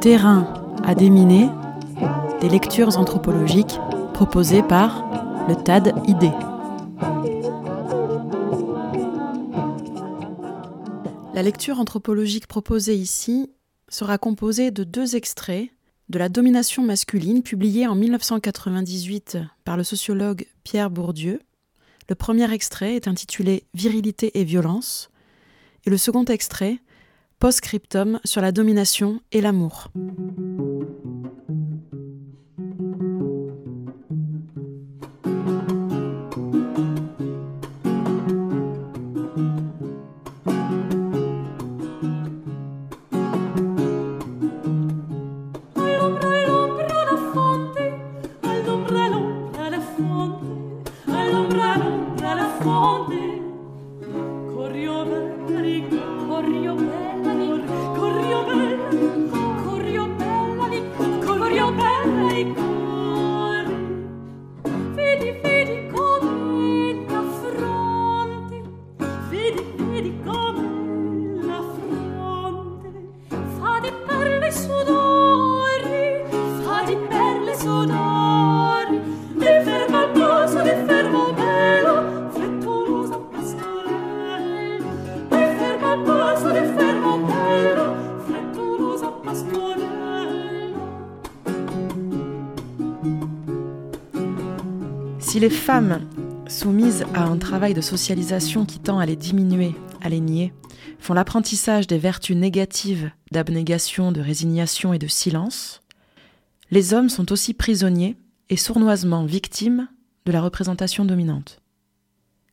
Terrain à déminer, des lectures anthropologiques proposées par le TAD ID. La lecture anthropologique proposée ici sera composée de deux extraits de La domination masculine, publié en 1998 par le sociologue Pierre Bourdieu. Le premier extrait est intitulé Virilité et violence, et le second extrait, Post-scriptum sur la domination et l'amour. Si les femmes soumises à un travail de socialisation qui tend à les diminuer, à les nier, font l'apprentissage des vertus négatives d'abnégation, de résignation et de silence, les hommes sont aussi prisonniers et sournoisement victimes de la représentation dominante.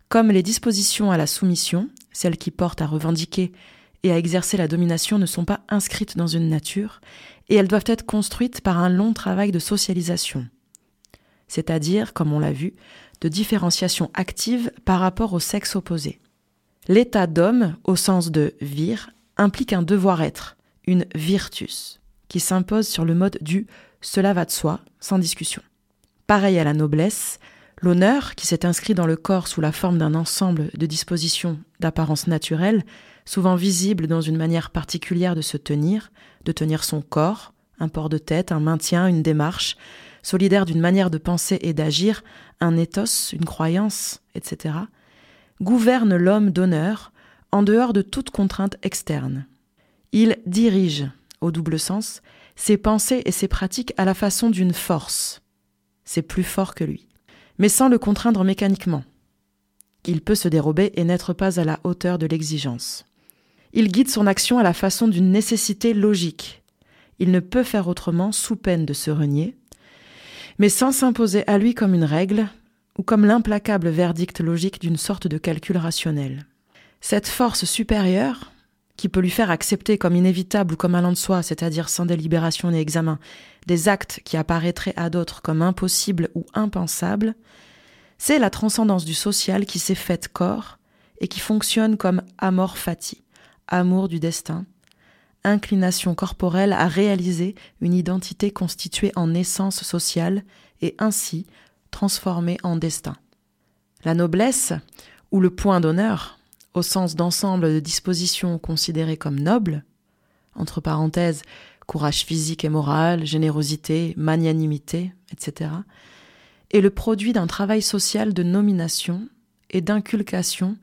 Comme les dispositions à la soumission, celles qui portent à revendiquer et à exercer la domination ne sont pas inscrites dans une nature, et elles doivent être construites par un long travail de socialisation c'est-à-dire, comme on l'a vu, de différenciation active par rapport au sexe opposé. L'état d'homme, au sens de vir, implique un devoir-être, une virtus, qui s'impose sur le mode du cela va de soi, sans discussion. Pareil à la noblesse, l'honneur, qui s'est inscrit dans le corps sous la forme d'un ensemble de dispositions d'apparence naturelle, souvent visibles dans une manière particulière de se tenir, de tenir son corps, un port de tête, un maintien, une démarche, solidaire d'une manière de penser et d'agir, un ethos, une croyance, etc., gouverne l'homme d'honneur en dehors de toute contrainte externe. Il dirige, au double sens, ses pensées et ses pratiques à la façon d'une force. C'est plus fort que lui. Mais sans le contraindre mécaniquement. Il peut se dérober et n'être pas à la hauteur de l'exigence. Il guide son action à la façon d'une nécessité logique. Il ne peut faire autrement sous peine de se renier, mais sans s'imposer à lui comme une règle ou comme l'implacable verdict logique d'une sorte de calcul rationnel. Cette force supérieure, qui peut lui faire accepter comme inévitable ou comme allant de soi, c'est-à-dire sans délibération ni examen, des actes qui apparaîtraient à d'autres comme impossibles ou impensables, c'est la transcendance du social qui s'est faite corps et qui fonctionne comme amor fati, amour du destin, inclination corporelle à réaliser une identité constituée en essence sociale et ainsi transformée en destin. La noblesse, ou le point d'honneur, au sens d'ensemble de dispositions considérées comme nobles, entre parenthèses, courage physique et moral, générosité, magnanimité, etc., est le produit d'un travail social de nomination et d'inculcation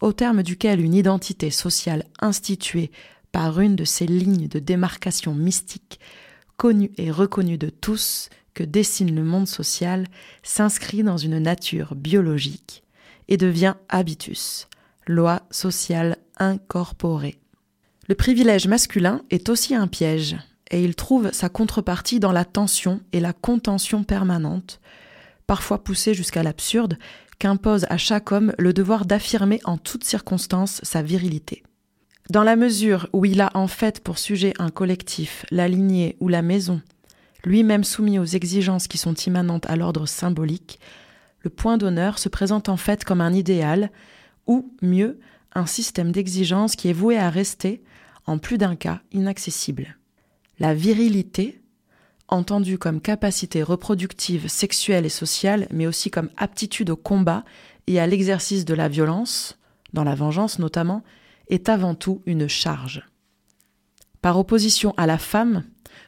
au terme duquel une identité sociale instituée par une de ces lignes de démarcation mystique, connues et reconnues de tous, que dessine le monde social, s'inscrit dans une nature biologique et devient habitus, loi sociale incorporée. Le privilège masculin est aussi un piège, et il trouve sa contrepartie dans la tension et la contention permanente, parfois poussée jusqu'à l'absurde, qu'impose à chaque homme le devoir d'affirmer en toutes circonstances sa virilité. Dans la mesure où il a en fait pour sujet un collectif, la lignée ou la maison, lui-même soumis aux exigences qui sont immanentes à l'ordre symbolique, le point d'honneur se présente en fait comme un idéal, ou mieux, un système d'exigences qui est voué à rester, en plus d'un cas, inaccessible. La virilité, entendue comme capacité reproductive, sexuelle et sociale, mais aussi comme aptitude au combat et à l'exercice de la violence, dans la vengeance notamment, est avant tout une charge. Par opposition à la femme,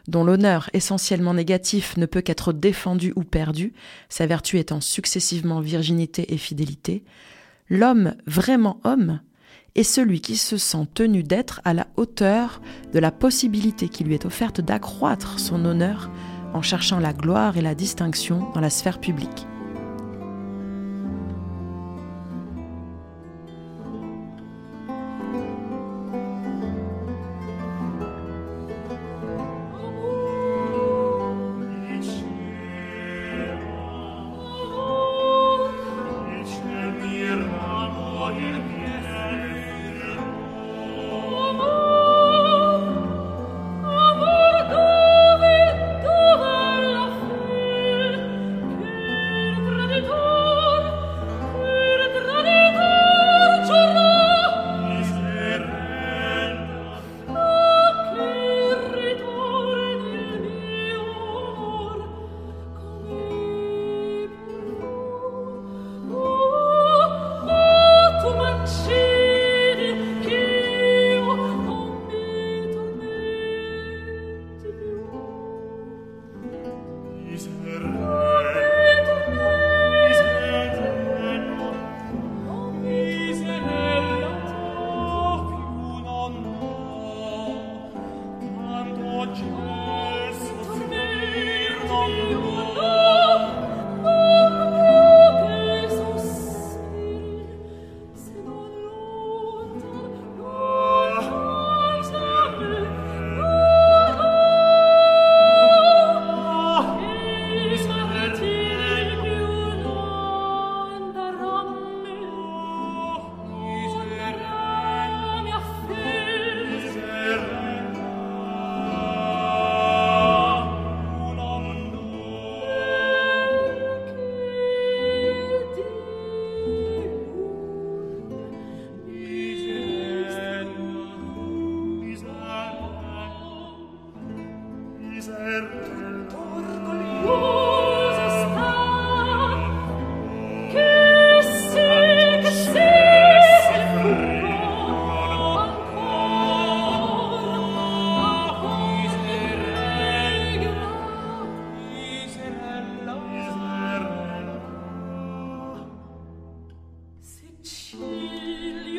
dont l'honneur essentiellement négatif ne peut qu'être défendu ou perdu, sa vertu étant successivement virginité et fidélité, l'homme vraiment homme est celui qui se sent tenu d'être à la hauteur de la possibilité qui lui est offerte d'accroître son honneur en cherchant la gloire et la distinction dans la sphère publique.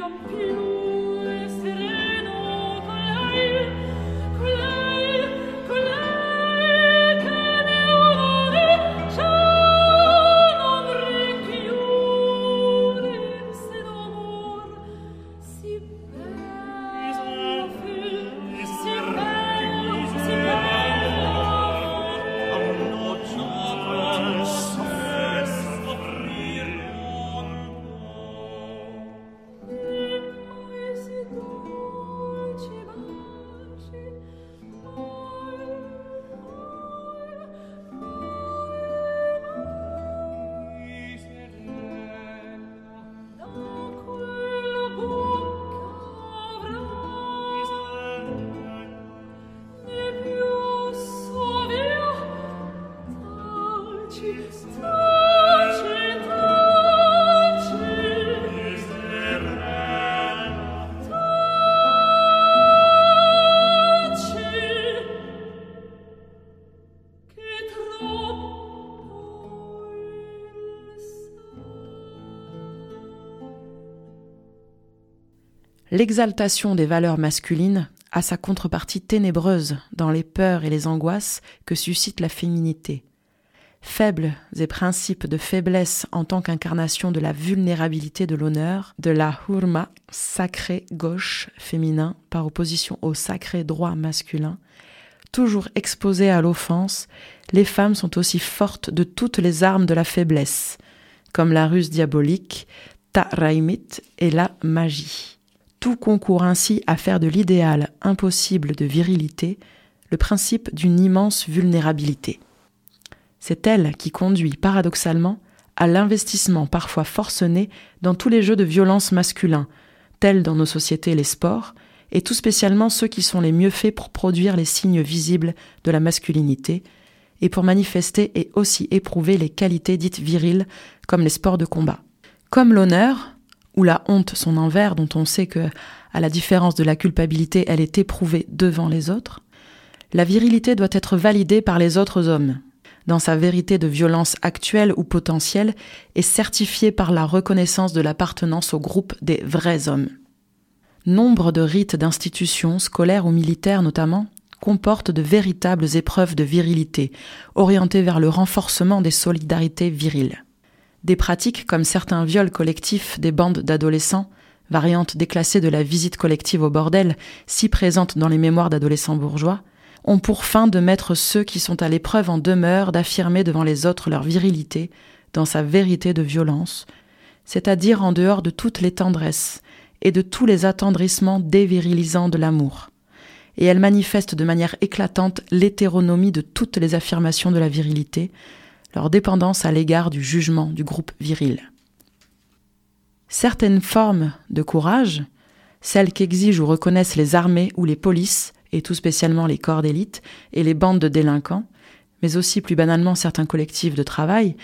pian L'exaltation des valeurs masculines a sa contrepartie ténébreuse dans les peurs et les angoisses que suscite la féminité. Faibles et principes de faiblesse en tant qu'incarnation de la vulnérabilité de l'honneur, de la hurma, sacré gauche féminin, par opposition au sacré droit masculin, toujours exposées à l'offense, les femmes sont aussi fortes de toutes les armes de la faiblesse, comme la ruse diabolique, ta raimit et la magie. Tout concourt ainsi à faire de l'idéal impossible de virilité le principe d'une immense vulnérabilité. C'est elle qui conduit paradoxalement à l'investissement parfois forcené dans tous les jeux de violence masculins, tels dans nos sociétés les sports, et tout spécialement ceux qui sont les mieux faits pour produire les signes visibles de la masculinité, et pour manifester et aussi éprouver les qualités dites viriles comme les sports de combat. Comme l'honneur, ou la honte son envers, dont on sait que, à la différence de la culpabilité, elle est éprouvée devant les autres, la virilité doit être validée par les autres hommes, dans sa vérité de violence actuelle ou potentielle, et certifiée par la reconnaissance de l'appartenance au groupe des vrais hommes. Nombre de rites d'institutions, scolaires ou militaires notamment, comportent de véritables épreuves de virilité, orientées vers le renforcement des solidarités viriles. Des pratiques comme certains viols collectifs des bandes d'adolescents, variantes déclassées de la visite collective au bordel, si présentes dans les mémoires d'adolescents bourgeois, ont pour fin de mettre ceux qui sont à l'épreuve en demeure d'affirmer devant les autres leur virilité, dans sa vérité de violence, c'est-à-dire en dehors de toutes les tendresses et de tous les attendrissements dévirilisants de l'amour. Et elle manifeste de manière éclatante l'hétéronomie de toutes les affirmations de la virilité, leur dépendance à l'égard du jugement du groupe viril. Certaines formes de courage, celles qu'exigent ou reconnaissent les armées ou les polices, et tout spécialement les corps d'élite et les bandes de délinquants, mais aussi plus banalement certains collectifs de travail,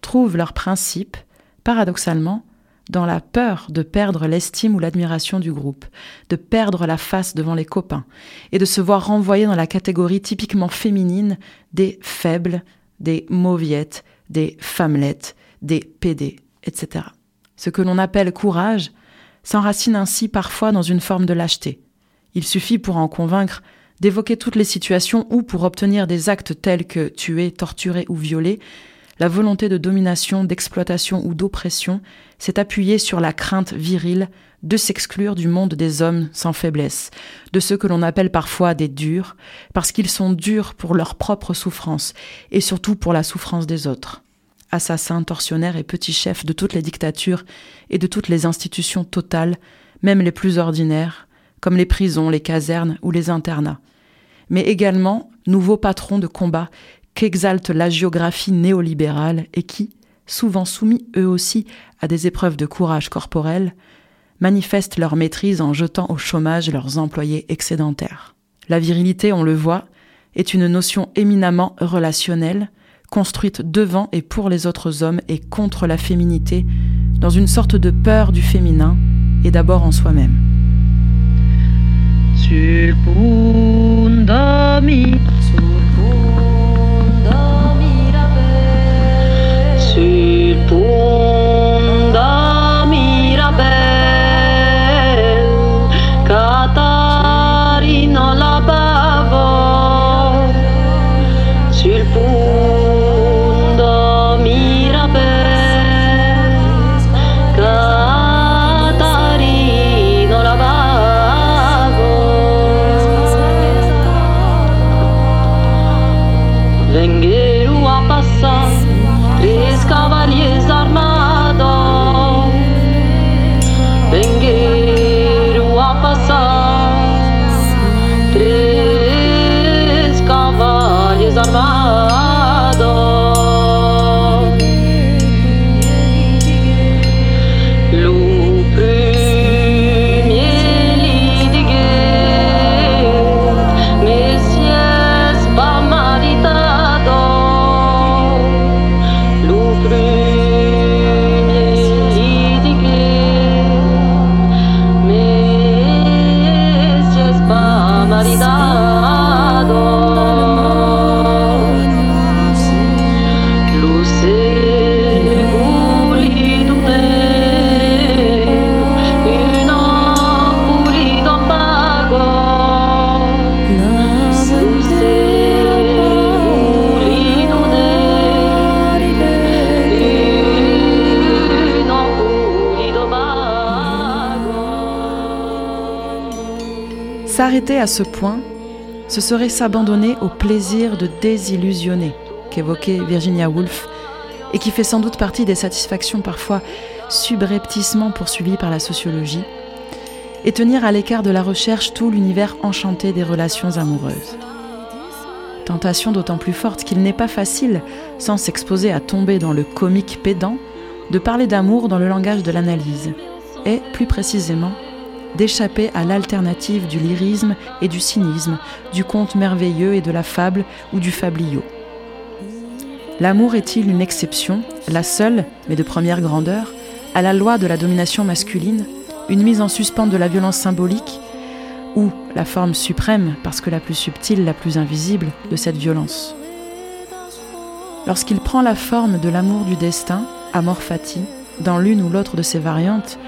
trouvent leur principe, paradoxalement, dans la peur de perdre l'estime ou l'admiration du groupe, de perdre la face devant les copains, et de se voir renvoyé dans la catégorie typiquement féminine des faibles, des mauviettes, des femmelettes, des PD, etc. Ce que l'on appelle courage s'enracine ainsi parfois dans une forme de lâcheté, il suffit pour en convaincre d'évoquer toutes les situations où, pour obtenir des actes tels que tuer, torturer ou violer, la volonté de domination, d'exploitation ou d'oppression s'est appuyée sur la crainte virile de s'exclure du monde des hommes sans faiblesse, de ceux que l'on appelle parfois des durs, parce qu'ils sont durs pour leur propre souffrance et surtout pour la souffrance des autres. Assassins, tortionnaires et petits chefs de toutes les dictatures et de toutes les institutions totales, même les plus ordinaires, comme les prisons, les casernes ou les internats, mais également nouveaux patrons de combat qu'exalte la géographie néolibérale et qui, souvent soumis eux aussi à des épreuves de courage corporel, manifestent leur maîtrise en jetant au chômage leurs employés excédentaires. La virilité, on le voit, est une notion éminemment relationnelle, construite devant et pour les autres hommes et contre la féminité, dans une sorte de peur du féminin et d'abord en soi-même. À ce point, ce serait s'abandonner au plaisir de désillusionner qu'évoquait Virginia Woolf et qui fait sans doute partie des satisfactions parfois subrepticement poursuivies par la sociologie, et tenir à l'écart de la recherche tout l'univers enchanté des relations amoureuses. Tentation d'autant plus forte qu'il n'est pas facile, sans s'exposer à tomber dans le comique pédant, de parler d'amour dans le langage de l'analyse, et, plus précisément, d'échapper à l'alternative du lyrisme et du cynisme, du conte merveilleux et de la fable ou du fabliau. L'amour est-il une exception, la seule, mais de première grandeur, à la loi de la domination masculine une mise en suspens de la violence symbolique ou la forme suprême, parce que la plus subtile, la plus invisible, de cette violence? Lorsqu'il prend la forme de l'amour du destin, amor fati, dans l'une ou l'autre de ses variantes,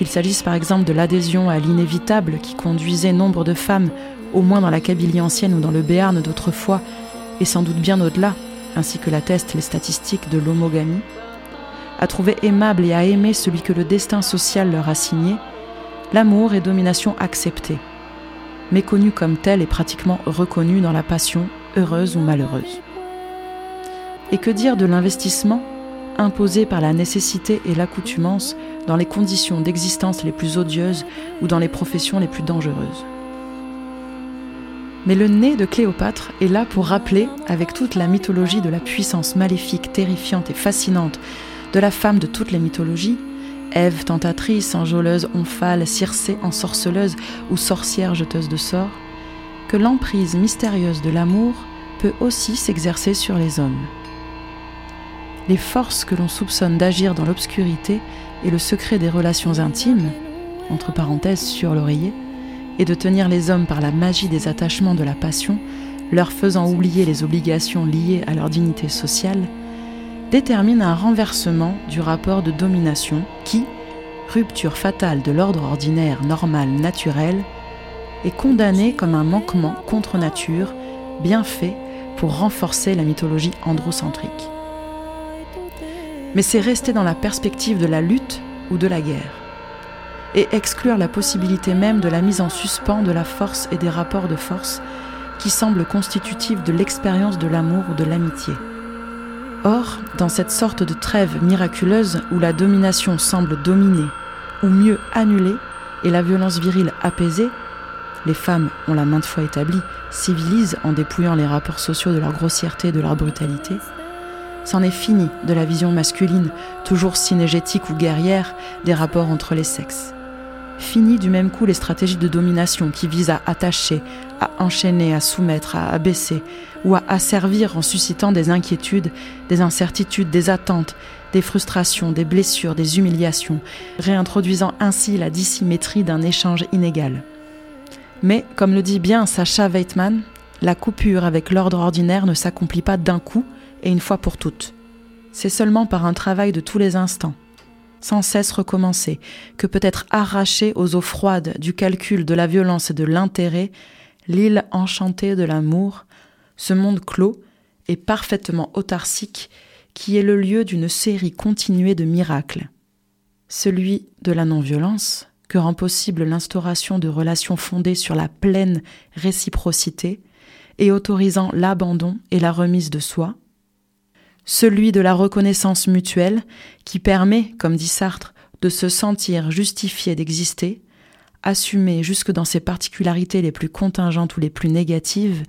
qu'il s'agisse par exemple de l'adhésion à l'inévitable qui conduisait nombre de femmes, au moins dans la Kabylie ancienne ou dans le Béarn d'autrefois, et sans doute bien au-delà, ainsi que l'attestent les statistiques de l'homogamie, à trouver aimable et à aimer celui que le destin social leur a signé, l'amour est domination acceptée, méconnue comme telle et pratiquement reconnue dans la passion, heureuse ou malheureuse. Et que dire de l'investissement imposé par la nécessité et l'accoutumance dans les conditions d'existence les plus odieuses ou dans les professions les plus dangereuses mais le nez de Cléopâtre est là pour rappeler, avec toute la mythologie de la puissance maléfique, terrifiante et fascinante de la femme de toutes les mythologies, Ève tentatrice, enjôleuse, omphale, Circé ensorceleuse ou sorcière jeteuse de sorts, que l'emprise mystérieuse de l'amour peut aussi s'exercer sur les hommes. Les forces que l'on soupçonne d'agir dans l'obscurité et le secret des relations intimes, entre parenthèses sur l'oreiller, et de tenir les hommes par la magie des attachements de la passion, leur faisant oublier les obligations liées à leur dignité sociale, détermine un renversement du rapport de domination qui, rupture fatale de l'ordre ordinaire, normal, naturel, est condamné comme un manquement contre nature, bien fait pour renforcer la mythologie androcentrique. Mais c'est rester dans la perspective de la lutte ou de la guerre et exclure la possibilité même de la mise en suspens de la force et des rapports de force qui semblent constitutifs de l'expérience de l'amour ou de l'amitié. Or, dans cette sorte de trêve miraculeuse où la domination semble dominer, ou mieux annulée, et la violence virile apaisée, les femmes, on l'a maintes fois établi, civilisent en dépouillant les rapports sociaux de leur grossièreté et de leur brutalité, c'en est fini de la vision masculine, toujours synégétique ou guerrière, des rapports entre les sexes. Fini du même coup les stratégies de domination qui visent à attacher, à enchaîner, à soumettre, à abaisser, ou à asservir en suscitant des inquiétudes, des incertitudes, des attentes, des frustrations, des blessures, des humiliations, réintroduisant ainsi la dissymétrie d'un échange inégal. Mais, comme le dit bien Sacha Weitman, la coupure avec l'ordre ordinaire ne s'accomplit pas d'un coup et une fois pour toutes. C'est seulement par un travail de tous les instants, sans cesse recommencer, que peut être arrachée aux eaux froides du calcul, de la violence et de l'intérêt, l'île enchantée de l'amour, ce monde clos et parfaitement autarcique qui est le lieu d'une série continuée de miracles. Celui de la non-violence, que rend possible l'instauration de relations fondées sur la pleine réciprocité et autorisant l'abandon et la remise de soi, celui de la reconnaissance mutuelle qui permet, comme dit Sartre, de se sentir justifié d'exister, assumé jusque dans ses particularités les plus contingentes ou les plus négatives,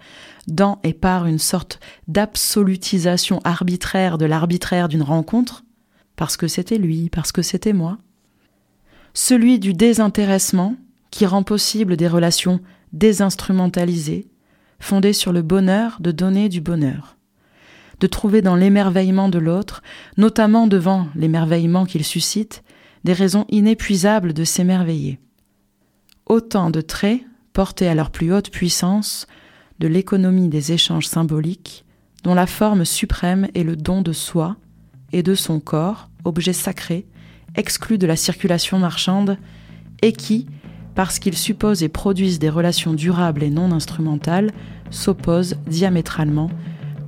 dans et par une sorte d'absolutisation arbitraire de l'arbitraire d'une rencontre, parce que c'était lui, parce que c'était moi. Celui du désintéressement qui rend possible des relations désinstrumentalisées, fondées sur le bonheur de donner du bonheur de trouver dans l'émerveillement de l'autre, notamment devant l'émerveillement qu'il suscite, des raisons inépuisables de s'émerveiller. Autant de traits, portés à leur plus haute puissance, de l'économie des échanges symboliques, dont la forme suprême est le don de soi et de son corps, objet sacré, exclu de la circulation marchande, et qui, parce qu'ils supposent et produisent des relations durables et non instrumentales, s'opposent diamétralement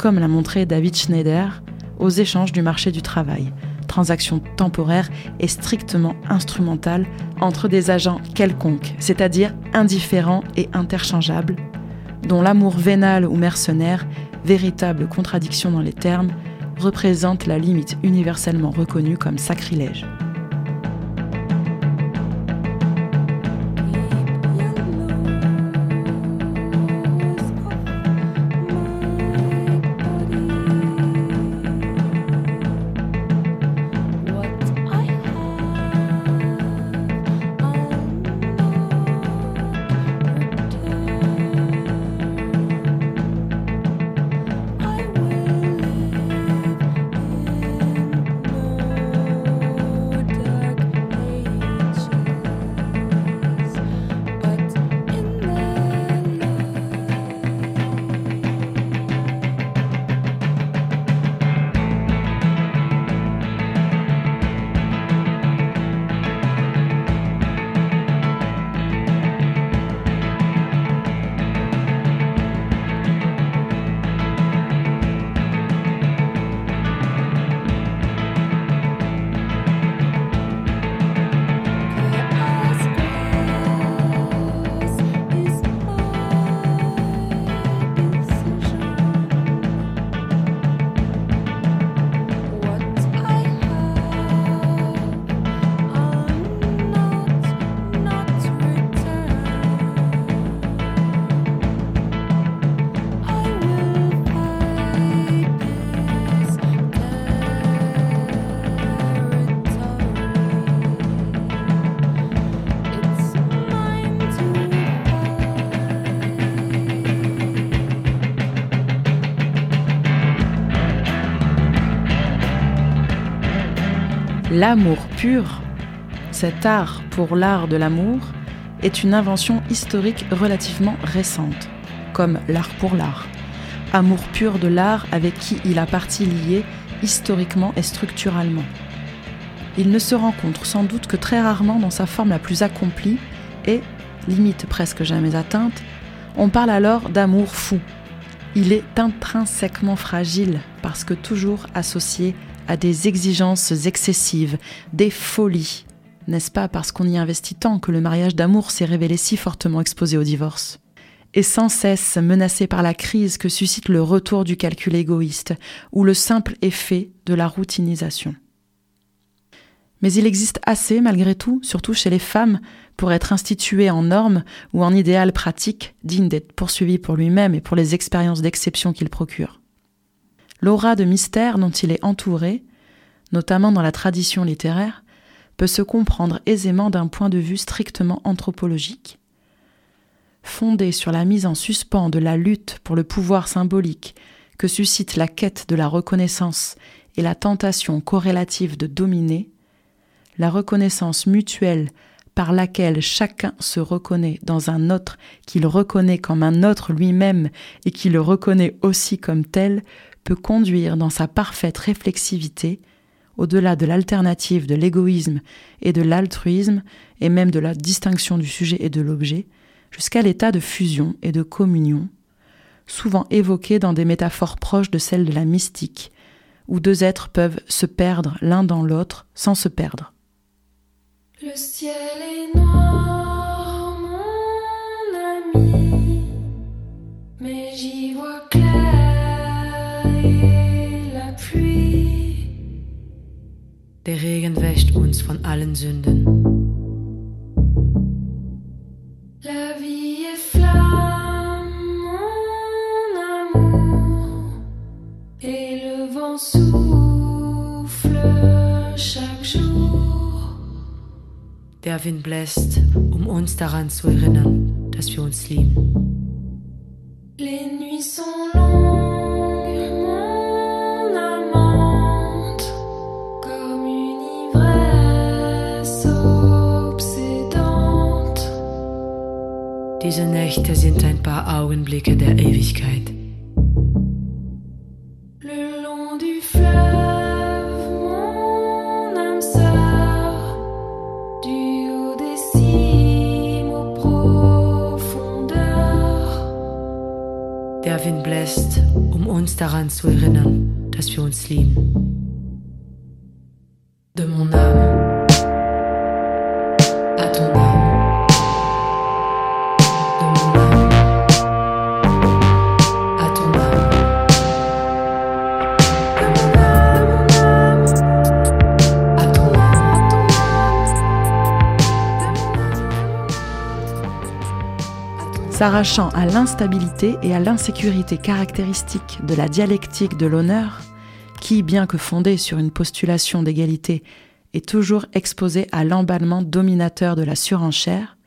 comme l'a montré David Schneider, aux échanges du marché du travail, transaction temporaire et strictement instrumentale entre des agents quelconques, c'est-à-dire indifférents et interchangeables, dont l'amour vénal ou mercenaire, véritable contradiction dans les termes, représente la limite universellement reconnue comme sacrilège. L'amour pur, cet art pour l'art de l'amour, est une invention historique relativement récente, comme l'art pour l'art. Amour pur de l'art avec qui il a partie lié historiquement et structurellement. Il ne se rencontre sans doute que très rarement dans sa forme la plus accomplie et, limite presque jamais atteinte, on parle alors d'amour fou. Il est intrinsèquement fragile parce que toujours associé à des exigences excessives, des folies. N'est-ce pas parce qu'on y investit tant que le mariage d'amour s'est révélé si fortement exposé au divorce et sans cesse menacé par la crise que suscite le retour du calcul égoïste ou le simple effet de la routinisation. Mais il existe assez, malgré tout, surtout chez les femmes, pour être institué en normes ou en idéal pratique, digne d'être poursuivi pour lui-même et pour les expériences d'exception qu'il procure. L'aura de mystère dont il est entouré, notamment dans la tradition littéraire, peut se comprendre aisément d'un point de vue strictement anthropologique. Fondé sur la mise en suspens de la lutte pour le pouvoir symbolique que suscite la quête de la reconnaissance et la tentation corrélative de dominer, la reconnaissance mutuelle par laquelle chacun se reconnaît dans un autre qu'il reconnaît comme un autre lui-même et qui le reconnaît aussi comme tel, peut conduire dans sa parfaite réflexivité, au-delà de l'alternative de l'égoïsme et de l'altruisme, et même de la distinction du sujet et de l'objet, jusqu'à l'état de fusion et de communion, souvent évoqué dans des métaphores proches de celles de la mystique, où deux êtres peuvent se perdre l'un dans l'autre sans se perdre. Le ciel Der Regen wäscht uns von allen Sünden. La vie est flamme, mon amour, et le vent souffle chaque jour. Der Wind bläst, um uns daran zu erinnern, dass wir uns lieben. Diese Nächte sind ein paar Augenblicke der Ewigkeit. uns daran zu erinnern, dass wir uns lieben. De mon âme S'arrachant à l'instabilité et à l'insécurité caractéristiques de la dialectique de l'honneur, qui, bien que fondée sur une postulation d'égalité, est toujours exposée à l'emballement dominateur de la surenchère,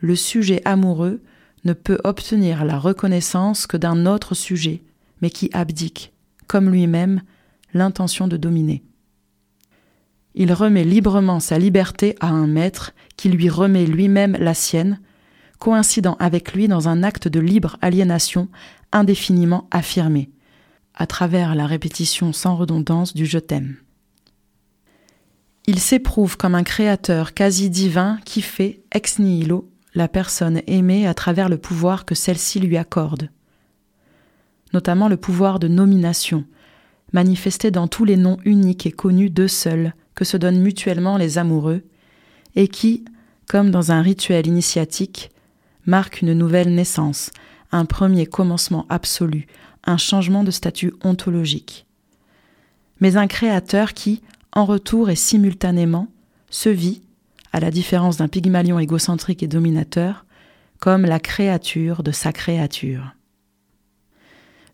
le sujet amoureux ne peut obtenir la reconnaissance que d'un autre sujet, mais qui abdique, comme lui-même, l'intention de dominer. Il remet librement sa liberté à un maître qui lui remet lui-même la sienne, coïncidant avec lui dans un acte de libre aliénation indéfiniment affirmé, à travers la répétition sans redondance du je t'aime. Il s'éprouve comme un créateur quasi divin qui fait ex nihilo la personne aimée à travers le pouvoir que celle-ci lui accorde, notamment le pouvoir de nomination, manifesté dans tous les noms uniques et connus d'eux seuls que se donnent mutuellement les amoureux, et qui, comme dans un rituel initiatique, marque une nouvelle naissance, un premier commencement absolu, un changement de statut ontologique. Mais un créateur qui, en retour et simultanément, se vit, à la différence d'un pygmalion égocentrique et dominateur, comme la créature de sa créature.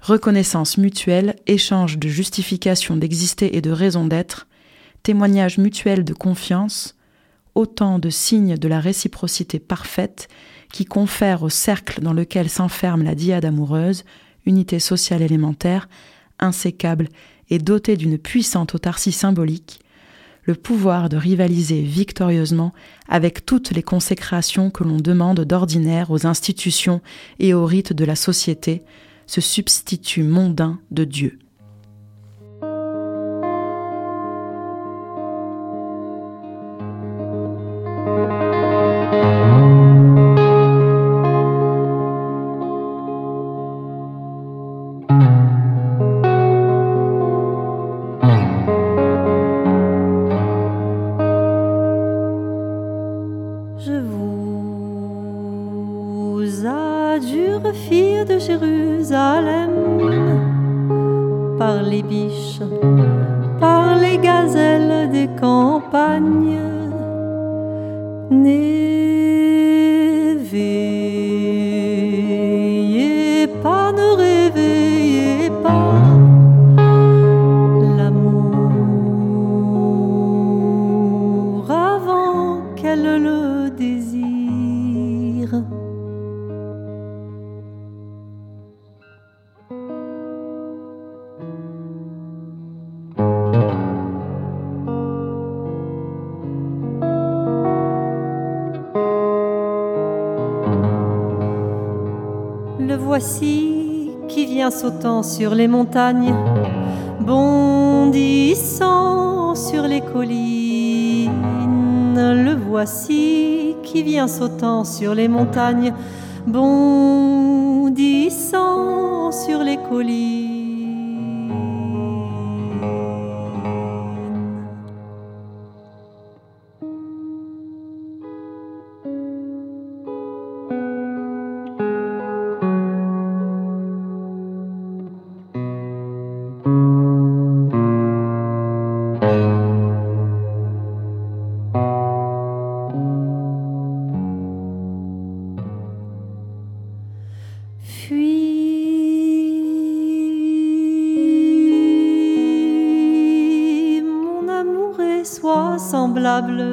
Reconnaissance mutuelle, échange de justification d'exister et de raison d'être, témoignage mutuel de confiance, autant de signes de la réciprocité parfaite qui confère au cercle dans lequel s'enferme la diade amoureuse, unité sociale élémentaire, insécable et dotée d'une puissante autarcie symbolique, le pouvoir de rivaliser victorieusement avec toutes les consécrations que l'on demande d'ordinaire aux institutions et aux rites de la société, ce substitut mondain de Dieu. Voici sur les montagnes, bondissant sur les collines. Le voici qui vient sautant sur les montagnes, bondissant sur les collines. À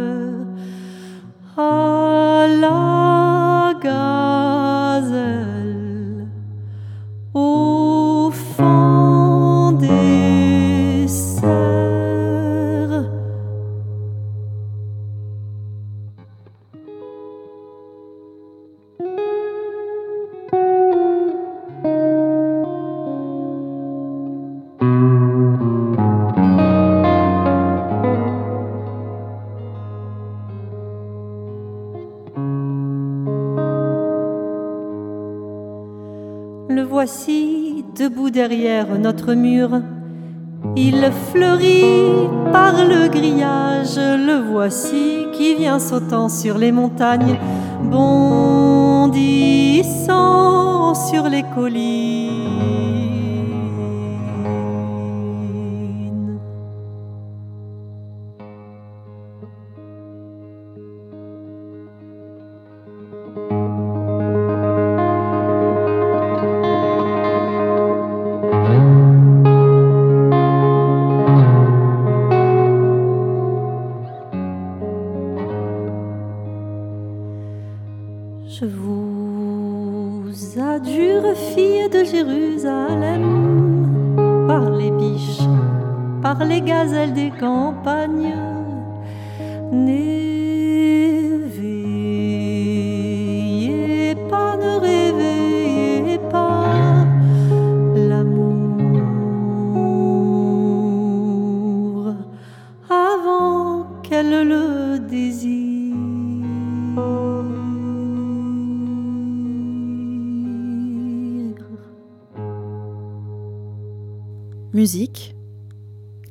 voici debout derrière notre mur. Il fleurit par le grillage, le voici qui vient sautant sur les montagnes, bondissant sur les collines. par les biches, par les gazelles des campagnes.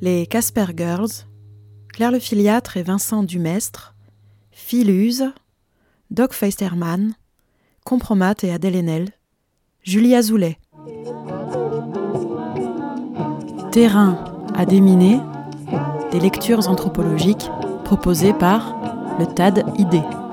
Les Casper Girls, Claire Le Filiatre et Vincent Dumestre, Philuse, Doc Feisterman, Compromat et Adèle Haenel, Julie Azoulay. Terrain à déminer, des lectures anthropologiques proposées par le TAD ID.